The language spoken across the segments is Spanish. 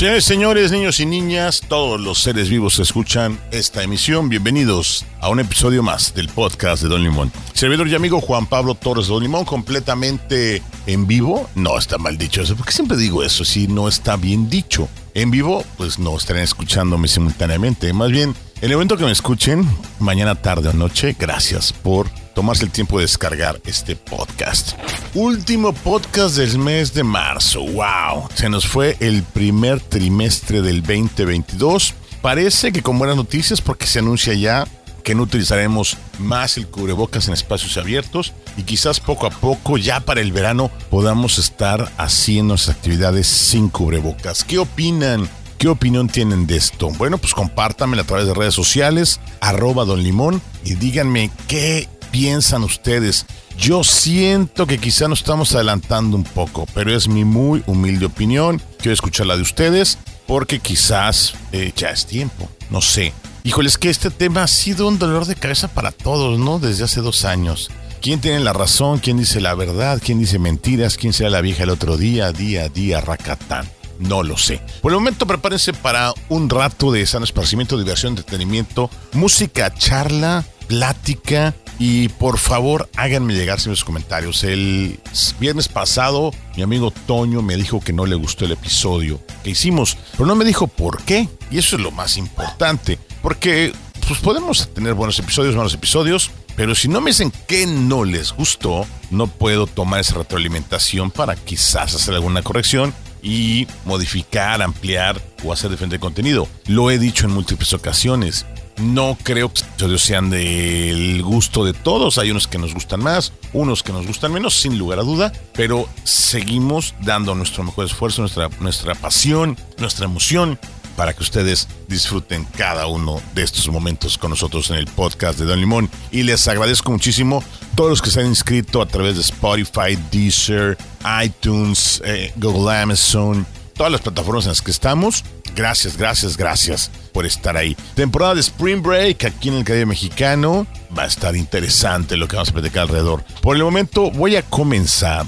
Señores, señores, niños y niñas, todos los seres vivos escuchan esta emisión, bienvenidos a un episodio más del podcast de Don Limón. Servidor y amigo Juan Pablo Torres de Don Limón, completamente en vivo. No está mal dicho eso, porque siempre digo eso, si no está bien dicho. En vivo, pues no estarán escuchándome simultáneamente. Más bien, en el momento que me escuchen, mañana tarde o noche, gracias por tomarse el tiempo de descargar este podcast. Último podcast del mes de marzo. ¡Wow! Se nos fue el primer trimestre del 2022. Parece que con buenas noticias porque se anuncia ya que no utilizaremos más el cubrebocas en espacios abiertos y quizás poco a poco ya para el verano podamos estar haciendo nuestras actividades sin cubrebocas. ¿Qué opinan? ¿Qué opinión tienen de esto? Bueno, pues compártanmela a través de redes sociales, arroba Don Limón, y díganme qué piensan ustedes. Yo siento que quizá nos estamos adelantando un poco, pero es mi muy humilde opinión. Quiero escuchar la de ustedes porque quizás eh, ya es tiempo. No sé. Híjoles, que este tema ha sido un dolor de cabeza para todos, ¿no? Desde hace dos años. ¿Quién tiene la razón? ¿Quién dice la verdad? ¿Quién dice mentiras? ¿Quién será la vieja el otro día? Día a día, racatán. No lo sé. Por el momento prepárense para un rato de sano esparcimiento, diversión, entretenimiento, música, charla, plática y por favor háganme llegar sus comentarios. El viernes pasado mi amigo Toño me dijo que no le gustó el episodio que hicimos, pero no me dijo por qué. Y eso es lo más importante, porque pues podemos tener buenos episodios, malos episodios, pero si no me dicen que no les gustó, no puedo tomar esa retroalimentación para quizás hacer alguna corrección y modificar, ampliar o hacer diferente contenido. Lo he dicho en múltiples ocasiones. No creo que los episodios sean del gusto de todos. Hay unos que nos gustan más, unos que nos gustan menos, sin lugar a duda. Pero seguimos dando nuestro mejor esfuerzo, nuestra, nuestra pasión, nuestra emoción para que ustedes disfruten cada uno de estos momentos con nosotros en el podcast de Don Limón. Y les agradezco muchísimo todos los que se han inscrito a través de Spotify, Deezer, iTunes, eh, Google Amazon, todas las plataformas en las que estamos. Gracias, gracias, gracias por estar ahí. Temporada de Spring Break aquí en el Caribe Mexicano. Va a estar interesante lo que vamos a platicar alrededor. Por el momento voy a comenzar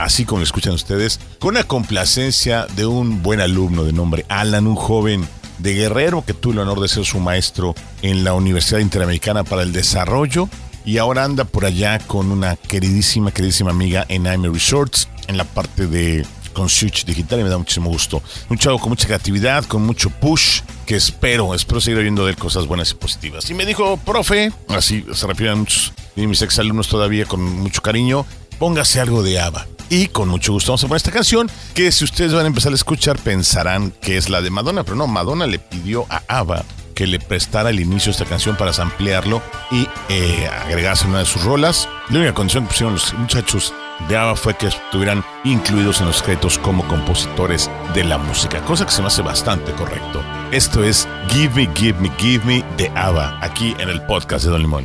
así como lo escuchan ustedes, con la complacencia de un buen alumno de nombre Alan, un joven de Guerrero que tuvo el honor de ser su maestro en la Universidad Interamericana para el Desarrollo y ahora anda por allá con una queridísima, queridísima amiga en Aime Resorts en la parte de concierge digital y me da muchísimo gusto. Un chavo con mucha creatividad, con mucho push, que espero, espero seguir oyendo de él cosas buenas y positivas. Y me dijo, profe, así se refieren muchos de mis exalumnos todavía con mucho cariño, póngase algo de ABBA. Y con mucho gusto vamos a poner esta canción que si ustedes van a empezar a escuchar pensarán que es la de Madonna, pero no, Madonna le pidió a ABBA que le prestara el inicio de esta canción para ampliarlo y eh, agregarse una de sus rolas. La única condición que pusieron los muchachos de ABBA fue que estuvieran incluidos en los créditos como compositores de la música, cosa que se me hace bastante correcto. Esto es Give Me, Give Me, Give Me de ABBA, aquí en el podcast de Don Limón.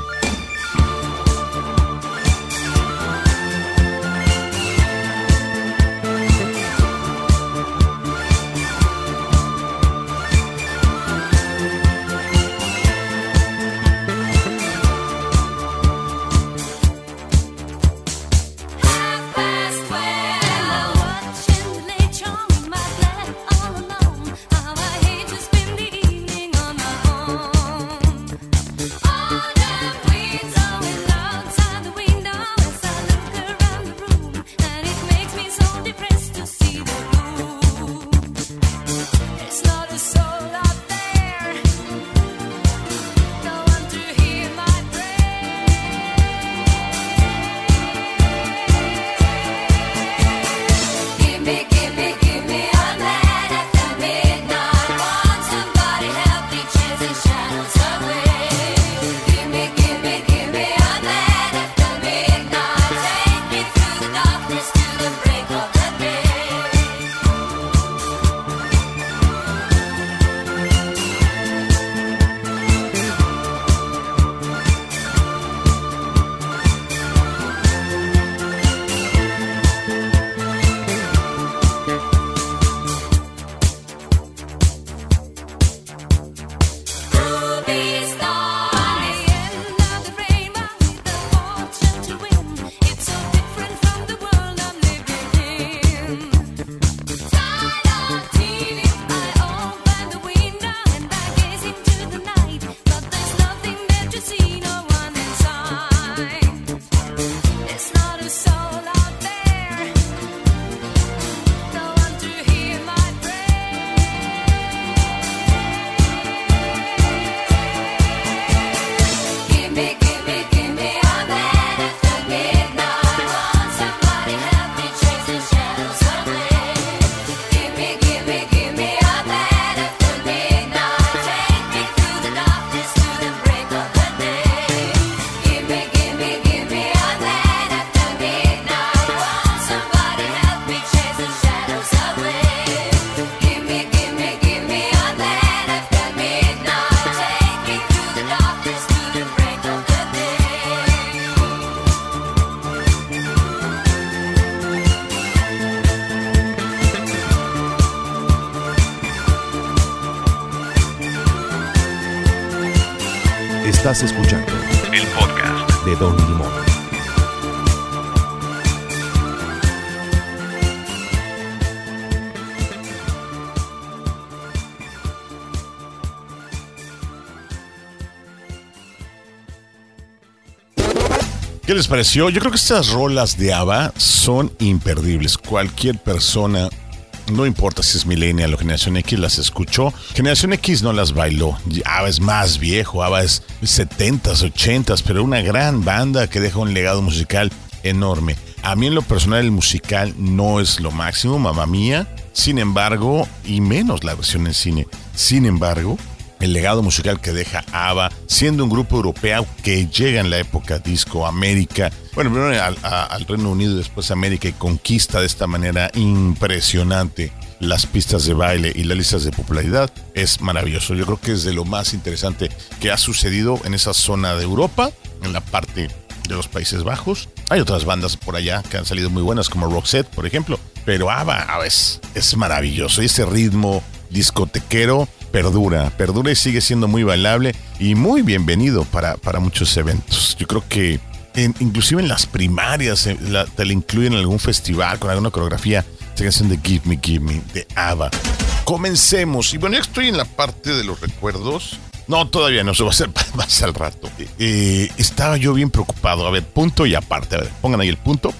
¿Qué les pareció? Yo creo que estas rolas de ABBA son imperdibles. Cualquier persona, no importa si es millennial o generación X, las escuchó. Generación X no las bailó. ABBA es más viejo, ABBA es 70s, 80s, pero una gran banda que deja un legado musical enorme. A mí en lo personal el musical no es lo máximo, mamá mía. Sin embargo, y menos la versión en cine. Sin embargo, el legado musical que deja ABBA, siendo un grupo europeo que llega en la época disco América, bueno, primero al, Reino Unido después América y conquista de esta manera impresionante las pistas de baile y las listas de popularidad, es maravilloso. Yo creo que es de lo más interesante que ha sucedido en esa zona de Europa, en la parte de los Países Bajos. Hay otras bandas por allá que han salido muy buenas, como Roxette, por ejemplo, pero ABBA es, es maravilloso. Y ese ritmo discotequero perdura, perdura y sigue siendo muy bailable y muy bienvenido para, para muchos eventos. Yo creo que en, inclusive en las primarias eh, te la incluyen en algún festival con alguna coreografía. Esta canción de Give Me, Give Me, de ABBA. Comencemos. Y bueno, ya estoy en la parte de los recuerdos. No, todavía no, eso va a ser más al rato. Eh, estaba yo bien preocupado. A ver, punto y aparte. A ver, pongan ahí el punto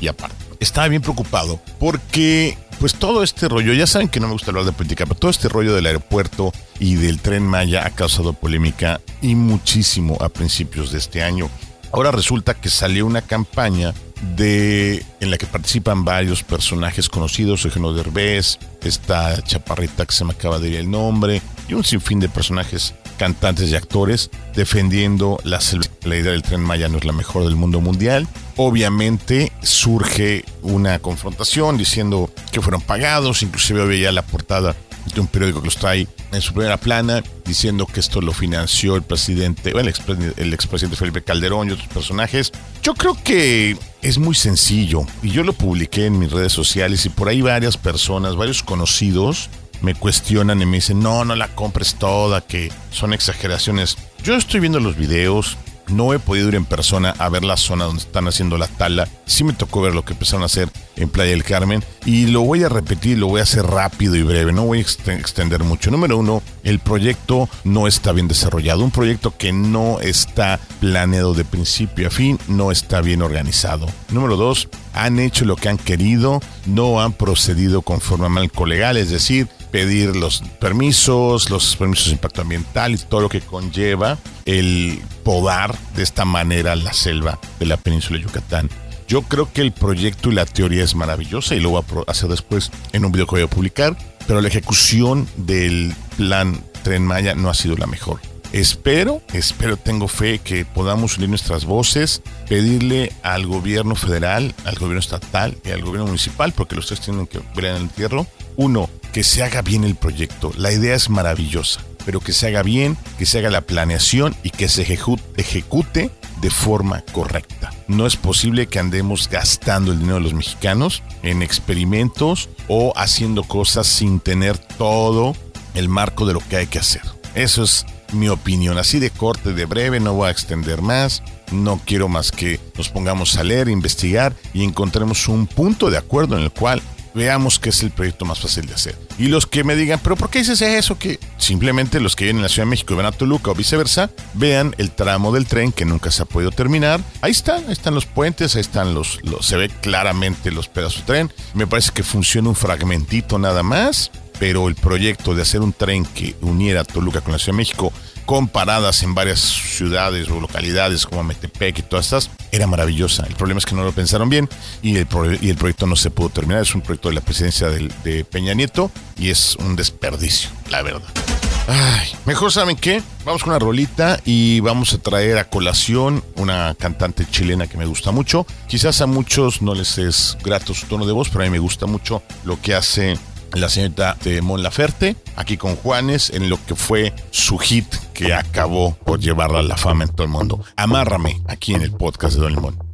y aparte. Estaba bien preocupado porque pues todo este rollo, ya saben que no me gusta hablar de política, pero todo este rollo del aeropuerto y del tren Maya ha causado polémica y muchísimo a principios de este año. Ahora resulta que salió una campaña de en la que participan varios personajes conocidos, Eugenio Derbez, esta chaparrita que se me acaba de ir el nombre, y un sinfín de personajes cantantes y actores defendiendo la, la idea del tren Maya no es la mejor del mundo mundial. Obviamente surge una confrontación diciendo que fueron pagados, inclusive veía la portada de un periódico que los trae en su primera plana diciendo que esto lo financió el presidente, el, ex, el expresidente Felipe Calderón y otros personajes. Yo creo que es muy sencillo y yo lo publiqué en mis redes sociales y por ahí varias personas, varios conocidos me cuestionan y me dicen, no, no la compres toda, que son exageraciones. Yo estoy viendo los videos, no he podido ir en persona a ver la zona donde están haciendo la tala. Sí me tocó ver lo que empezaron a hacer en Playa del Carmen y lo voy a repetir, lo voy a hacer rápido y breve, no voy a extender mucho. Número uno, el proyecto no está bien desarrollado, un proyecto que no está planeado de principio a fin, no está bien organizado. Número dos, han hecho lo que han querido, no han procedido conforme al marco legal, es decir, pedir los permisos, los permisos de impacto ambiental y todo lo que conlleva el podar de esta manera la selva de la península de Yucatán. Yo creo que el proyecto y la teoría es maravillosa y lo voy a hacer después en un video que voy a publicar, pero la ejecución del plan Tren Maya no ha sido la mejor. Espero, espero, tengo fe que podamos unir nuestras voces, pedirle al gobierno federal, al gobierno estatal y al gobierno municipal, porque los tres tienen que ver en el entierro. Uno, que se haga bien el proyecto. La idea es maravillosa, pero que se haga bien, que se haga la planeación y que se ejecute de forma correcta. No es posible que andemos gastando el dinero de los mexicanos en experimentos o haciendo cosas sin tener todo el marco de lo que hay que hacer. Eso es mi opinión. Así de corte, de breve, no voy a extender más. No quiero más que nos pongamos a leer, investigar y encontremos un punto de acuerdo en el cual veamos que es el proyecto más fácil de hacer. Y los que me digan, pero ¿por qué dices eso? Que simplemente los que vienen en la Ciudad de México y van a Toluca o viceversa, vean el tramo del tren que nunca se ha podido terminar. Ahí están, ahí están los puentes, ahí están los, los se ve claramente los pedazos de tren. Me parece que funciona un fragmentito nada más pero el proyecto de hacer un tren que uniera Toluca con la Ciudad de México, comparadas en varias ciudades o localidades como Metepec y todas estas, era maravillosa. El problema es que no lo pensaron bien y el, y el proyecto no se pudo terminar. Es un proyecto de la presidencia de, Peña Nieto y es un desperdicio, la verdad. Mejor saben qué, vamos con una rolita y vamos a traer a colación una cantante chilena que me gusta mucho. Quizás a muchos no les es grato su tono de voz, pero a mí me gusta mucho lo que hace la señorita de Mon Laferte, aquí con Juanes, en lo que fue su hit que acabó por llevarla a la fama en todo el mundo. Amárrame, aquí en el podcast de Don Limón.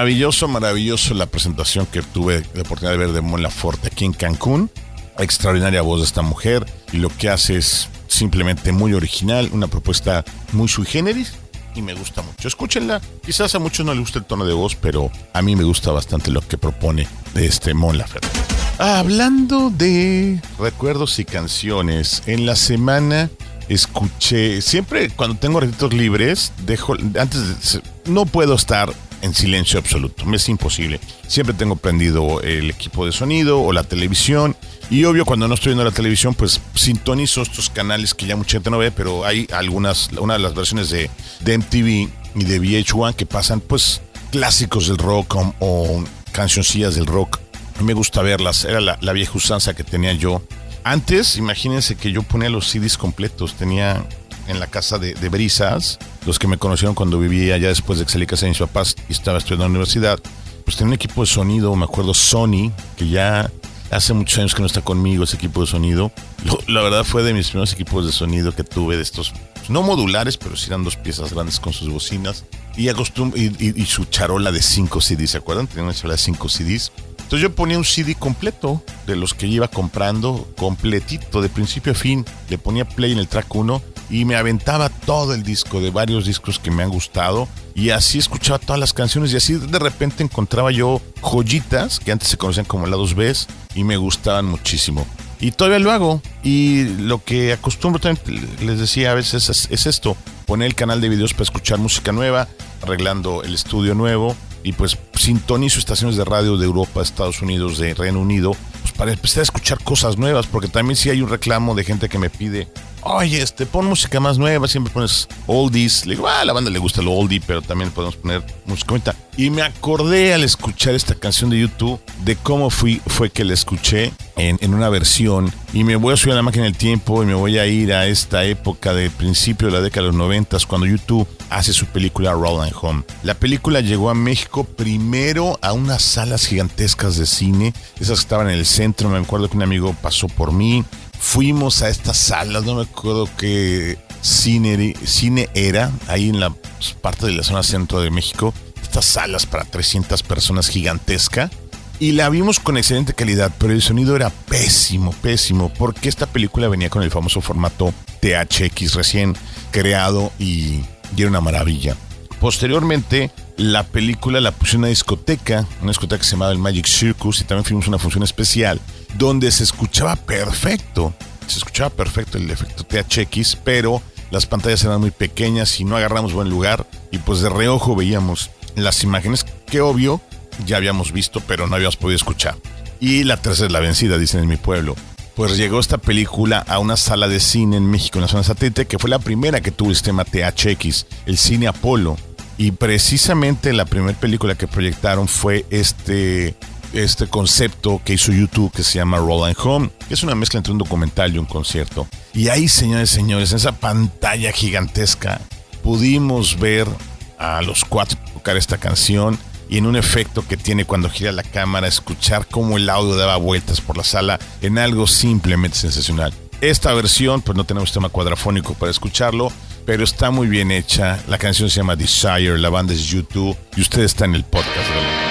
Maravilloso, maravilloso la presentación que tuve la oportunidad de ver de Mon Laferte aquí en Cancún. Extraordinaria voz de esta mujer y lo que hace es simplemente muy original, una propuesta muy sui generis y me gusta mucho. Escúchenla, quizás a muchos no les guste el tono de voz, pero a mí me gusta bastante lo que propone de este Mon Laferte. Hablando de recuerdos y canciones, en la semana escuché, siempre cuando tengo ratitos libres, dejo, antes de, no puedo estar en silencio absoluto, me es imposible. Siempre tengo prendido el equipo de sonido o la televisión y obvio cuando no estoy viendo la televisión pues sintonizo estos canales que ya mucha gente no ve, pero hay algunas, una de las versiones de, MTV y de VH1 que pasan pues clásicos del rock o, cancioncillas del rock. Me gusta verlas, era la, la vieja usanza que tenía yo. Antes, imagínense que yo ponía los CDs completos, tenía en la casa de, de Brisas, los que me conocieron cuando vivía allá después de que salí casa de mis papás y estaba estudiando en la universidad, pues tenía un equipo de sonido, me acuerdo Sony, que ya hace muchos años que no está conmigo ese equipo de sonido. Lo- la verdad fue de mis primeros equipos de sonido que tuve de estos, no modulares, pero sí eran dos piezas grandes con sus bocinas y, acostum y, y- y su charola de 5 CDs, ¿se acuerdan? Tenía una charola de 5 CDs. Entonces yo ponía un CD completo de los que iba comprando, completito, de principio a fin. Le ponía play en el track 1 y me aventaba todo el disco de varios discos que me han gustado. Y así escuchaba todas las canciones y así de repente encontraba yo joyitas que antes se conocían como lados B y me gustaban muchísimo. Y todavía lo hago. Y lo que acostumbro también, les decía a veces, es, es esto. Poner el canal de videos para escuchar música nueva, arreglando el estudio nuevo. Y pues sintonizo estaciones de radio de Europa, Estados Unidos, de Reino Unido, pues para empezar a escuchar cosas nuevas, porque también sí hay un reclamo de gente que me pide, oye, este, pon música más nueva, siempre pones oldies. Le digo, ah, a la banda le gusta lo oldie, pero también podemos poner música bonita. Y me acordé al escuchar esta canción de YouTube de cómo fui, fue que la escuché en, en una versión. Y me voy a subir a la máquina del tiempo y me voy a ir a esta época de principio de la década de los noventas, cuando YouTube hace su película Roland Home. La película llegó a México primero a unas salas gigantescas de cine, esas que estaban en el centro. Me acuerdo que un amigo pasó por mí. Fuimos a estas salas, no me acuerdo qué cine, cine era, ahí en la parte de la zona centro de México. Estas salas para 300 personas gigantesca. Y la vimos con excelente calidad, pero el sonido era pésimo, pésimo, porque esta película venía con el famoso formato THX recién creado y, y era una maravilla. Posteriormente, la película la puse en una discoteca, una discoteca que se llamaba el Magic Circus, y también fuimos una función especial, donde se escuchaba perfecto, se escuchaba perfecto el efecto THX, pero las pantallas eran muy pequeñas y no agarramos buen lugar, y pues de reojo veíamos las imágenes que obvio ya habíamos visto, pero no habíamos podido escuchar. Y la tercera es la vencida, dicen en mi pueblo. Pues llegó esta película a una sala de cine en México, en la zona satélite, que fue la primera que tuvo el sistema THX, el cine Apolo. Y precisamente la primera película que proyectaron fue este, este concepto que hizo YouTube que se llama Roll and Home, que es una mezcla entre un documental y un concierto. Y ahí, señores y señores, en esa pantalla gigantesca, pudimos ver a los cuatro tocar esta canción y en un efecto que tiene cuando gira la cámara, escuchar cómo el audio daba vueltas por la sala en algo simplemente sensacional. Esta versión, pues no tenemos sistema cuadrafónico para escucharlo, pero está muy bien hecha. La canción se llama Desire, la banda es YouTube y usted está en el podcast. ¿verdad?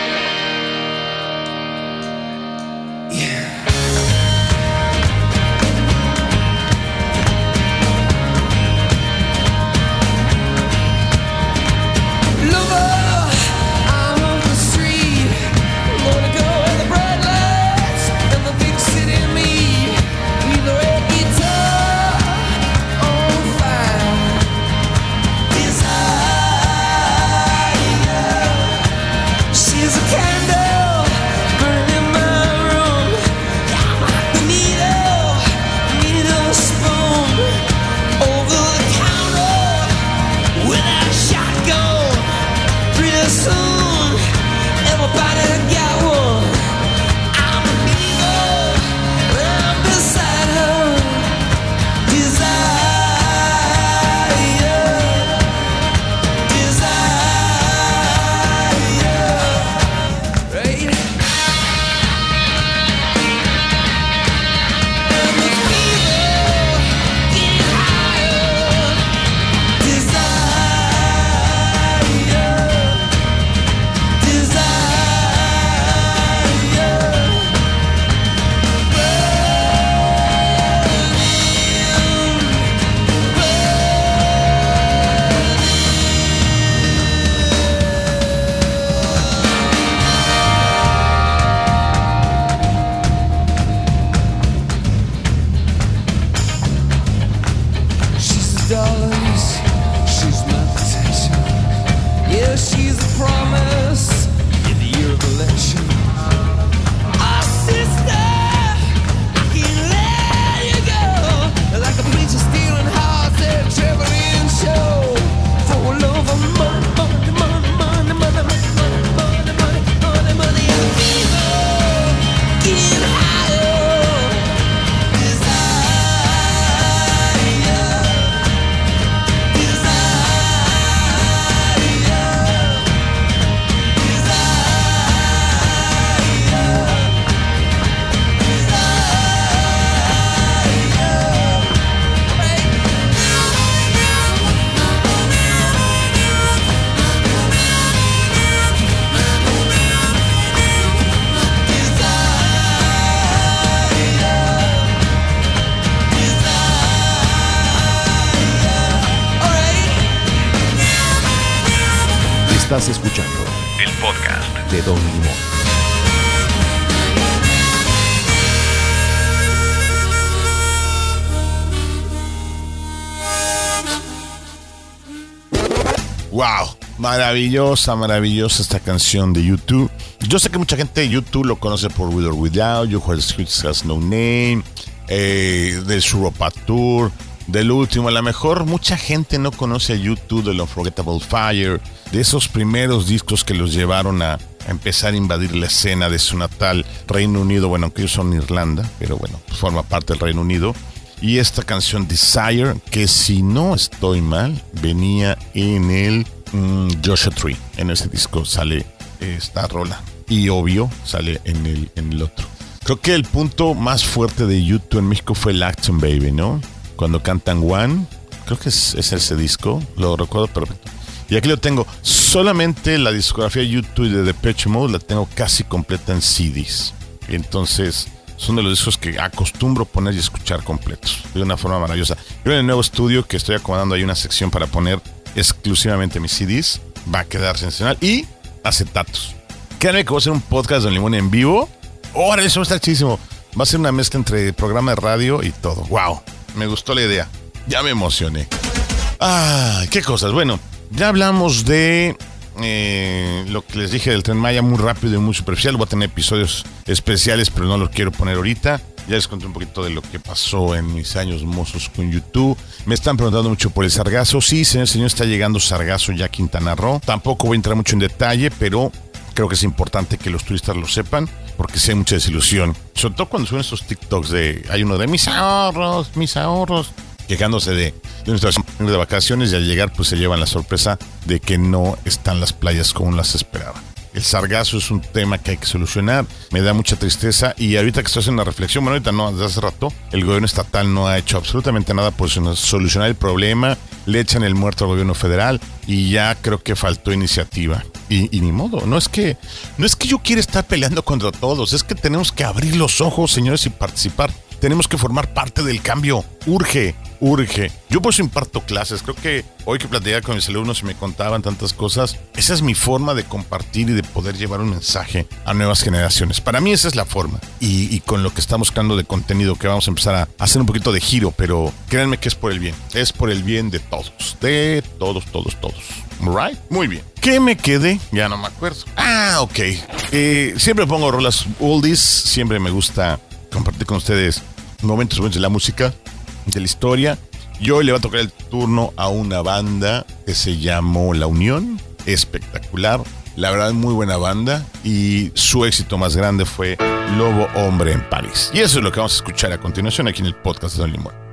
Estás escuchando El podcast. de Don Limón. Wow, maravillosa, maravillosa esta canción de YouTube. Yo sé que mucha gente de YouTube lo conoce por With or Without You, Streets Has No Name, eh, del Suropa Tour, del último. A lo mejor mucha gente no conoce a YouTube del Unforgettable Fire, de esos primeros discos que los llevaron a, empezar a invadir la escena de su natal Reino Unido. Bueno, aunque ellos son Irlanda, pero bueno, forma parte del Reino Unido. Y esta canción Desire, que si no estoy mal, venía en el mm, Joshua Tree. En ese disco sale esta rola. Y obvio, sale en el, en el otro. Creo que el punto más fuerte de YouTube en México fue el Action Baby, ¿no? Cuando cantan One, creo que es, es ese disco, lo recuerdo perfecto. Y aquí lo tengo. Solamente la discografía YouTube de Depeche Mode la tengo casi completa en CDs. Entonces, son de los discos que acostumbro poner y escuchar completos. De una forma maravillosa. Yo en el nuevo estudio que estoy acomodando hay una sección para poner exclusivamente mis CDs. Va a quedar sensacional. Y acetatos. Créanme que voy a hacer un podcast de Limón en vivo. Ahora eso va a estar chidísimo. Va a ser una mezcla entre programa de radio y todo. ¡Wow! Me gustó la idea. Ya me emocioné. ¡Ay, qué cosas! Bueno, ya hablamos de eh, lo que les dije del tren Maya muy rápido y muy superficial. Voy a tener episodios especiales, pero no los quiero poner ahorita. Ya les conté un poquito de lo que pasó en mis años mozos con YouTube. Me están preguntando mucho por el sargazo. Sí, señor, señor, está llegando sargazo ya Quintana Roo. Tampoco voy a entrar mucho en detalle, pero creo que es importante que los turistas lo sepan, porque sí hay mucha desilusión. Sobre todo cuando suben esos TikToks de, hay uno de mis ahorros, mis ahorros, quejándose de, de nuestras de vacaciones y al llegar pues se llevan la sorpresa de que no están las playas como las esperaban. El sargazo es un tema que hay que solucionar. Me da mucha tristeza. Y ahorita que estoy haciendo una reflexión, bueno, ahorita no, desde hace rato, el gobierno estatal no ha hecho absolutamente nada por solucionar el problema. Le echan el muerto al gobierno federal y ya creo que faltó iniciativa. Y, ni modo, no es que no es que yo quiera estar peleando contra todos, es que tenemos que abrir los ojos, señores, y participar. Tenemos que formar parte del cambio. Urge, urge. Yo por eso imparto clases. Creo que hoy que platicaba con mis alumnos y me contaban tantas cosas, esa es mi forma de compartir y de poder llevar un mensaje a nuevas generaciones. Para mí esa es la forma. Y, y con lo que estamos creando de contenido, que vamos a empezar a hacer un poquito de giro, pero créanme que es por el bien. Es por el bien de todos. De todos, todos, todos. Right? Muy bien. ¿Qué me quedé? Ya no me acuerdo. Ah, ok. Eh, siempre pongo rolas oldies. Siempre me gusta compartir con ustedes momentos buenos de la música, de la historia. Y hoy le va a tocar el turno a una banda que se llamó La Unión. Espectacular. La verdad, muy buena banda. Y su éxito más grande fue Lobo Hombre en París. Y eso es lo que vamos a escuchar a continuación aquí en el podcast de Don Limón.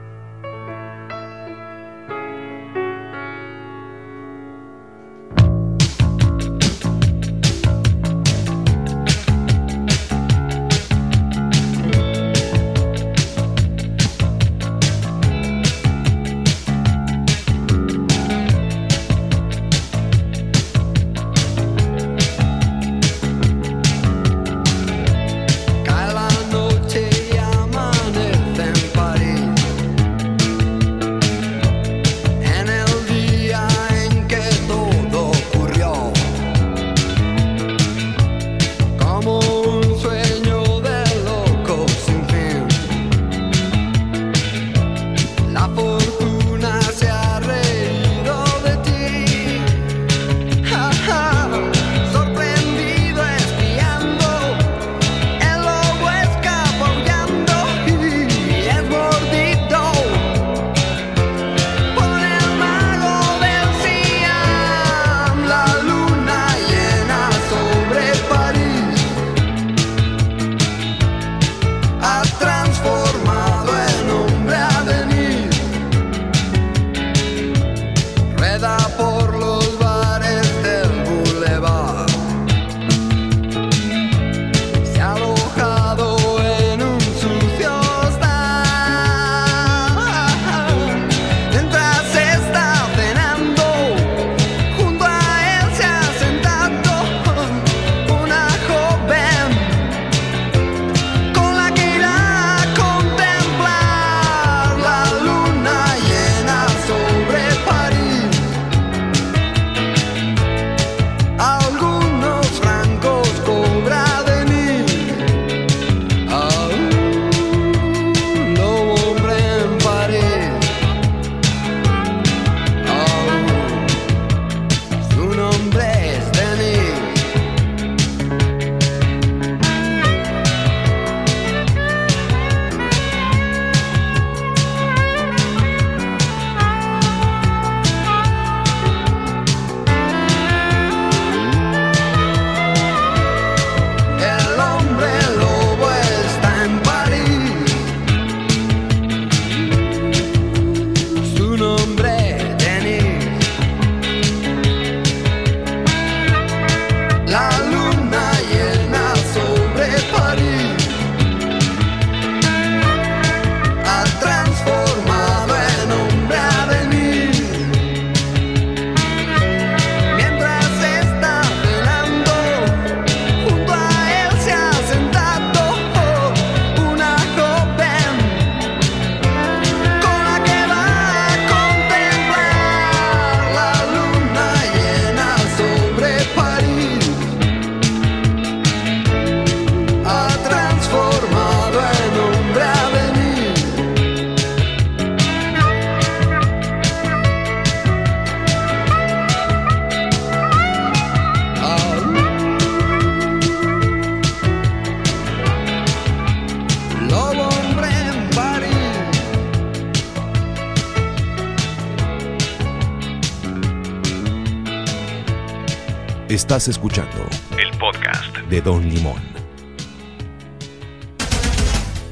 Estás escuchando el podcast. de Don Limón.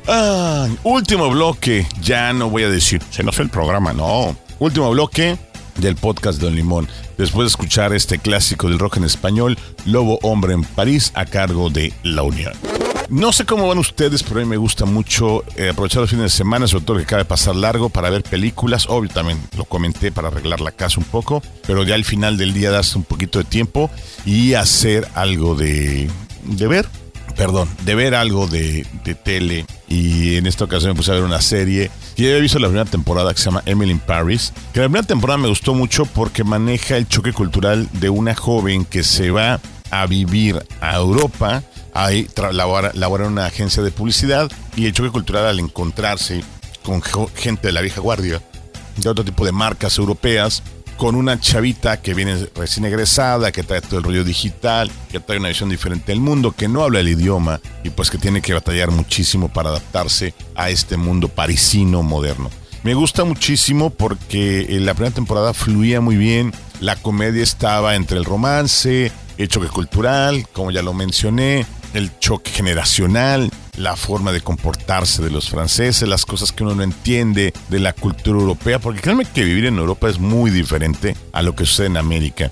Ah, último bloque. Ya no voy a decir, se nos fue el programa, no. Último bloque del podcast de Don Limón. Después de escuchar este clásico del rock en español, Lobo Hombre en París, a cargo de La Unión. No sé cómo van ustedes, pero a mí me gusta mucho eh, aprovechar los fines de semana, sobre todo que acaba de pasar largo, para ver películas. Obvio, también lo comenté para arreglar la casa un poco, pero ya al final del día darse un poquito de tiempo y hacer algo de, de ver perdón, de ver algo de, de tele y en esta ocasión me puse a ver una serie y había visto la primera temporada que se llama Emily in Paris, que la primera temporada me gustó mucho porque maneja el choque cultural de una joven que se va a vivir a Europa, ahí labora, en una agencia de publicidad y el choque cultural al encontrarse con gente de la vieja guardia, de otro tipo de marcas europeas, con una chavita que viene recién egresada, que trae todo el rollo digital, que trae una visión diferente del mundo, que no habla el idioma y pues que tiene que batallar muchísimo para adaptarse a este mundo parisino moderno. Me gusta muchísimo porque en la primera temporada fluía muy bien, la comedia estaba entre el romance, el choque cultural, como ya lo mencioné, el choque generacional, la forma de comportarse de los franceses, las cosas que uno no entiende de la cultura europea, porque créanme que vivir en Europa es muy diferente a lo que sucede en América.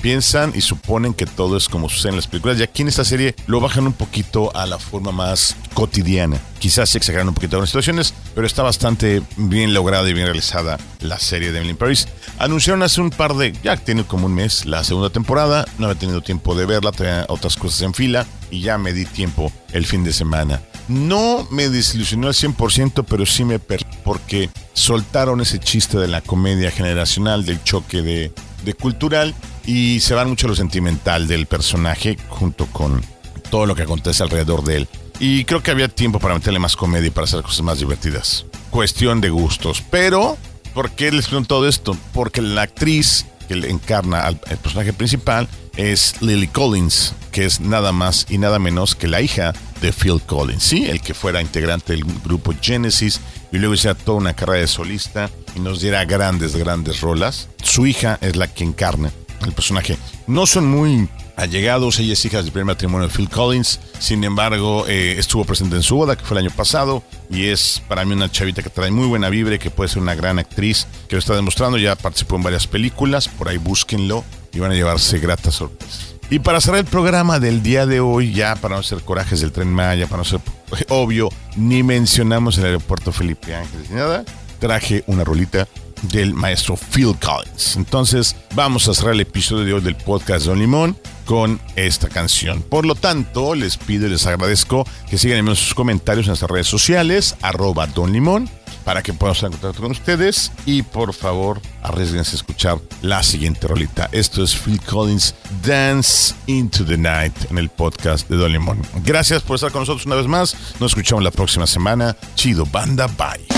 Piensan y suponen que todo es como sucede en las películas, y aquí en esta serie lo bajan un poquito a la forma más cotidiana. Quizás se exageran un poquito algunas situaciones, pero está bastante bien lograda y bien realizada la serie de Emily in Paris. Anunciaron hace un par de, ya tiene como un mes, la segunda temporada. No había tenido tiempo de verla, tenía otras cosas en fila y ya me di tiempo el fin de semana. No me desilusionó al 100%, pero sí me per porque soltaron ese chiste de la comedia generacional, del choque de, de cultural y se van mucho lo sentimental del personaje junto con todo lo que acontece alrededor de él. Y creo que había tiempo para meterle más comedia y para hacer cosas más divertidas. Cuestión de gustos. Pero, ¿por qué les pregunto todo esto? Porque la actriz que encarna al personaje principal es Lily Collins, que es nada más y nada menos que la hija de Phil Collins, ¿sí? El que fuera integrante del grupo Genesis y luego hiciera toda una carrera de solista y nos diera grandes, grandes rolas. Su hija es la que encarna el personaje. No son muy allegados, ella es hija del primer matrimonio de Phil Collins, sin embargo eh, estuvo presente en su boda, que fue el año pasado, y es para mí una chavita que trae muy buena vibra y que puede ser una gran actriz, que lo está demostrando, ya participó en varias películas, por ahí búsquenlo y van a llevarse gratas sorpresas. Y para cerrar el programa del día de hoy, ya para no hacer corajes del tren Maya, para no ser obvio, ni mencionamos el aeropuerto Felipe Ángeles ni nada, traje una rolita del maestro Phil Collins. Entonces, vamos a cerrar el episodio de hoy del podcast Don Limón con esta canción. Por lo tanto, les pido y les agradezco que sigan enviando sus comentarios en nuestras redes sociales, arroba Don Limón, para que podamos estar en contacto con ustedes. Y por favor, arriesguense a escuchar la siguiente rolita. Esto es Phil Collins, Dance into the Night, en el podcast de Don Limón. Gracias por estar con nosotros una vez más. Nos escuchamos la próxima semana. Chido, banda, bye.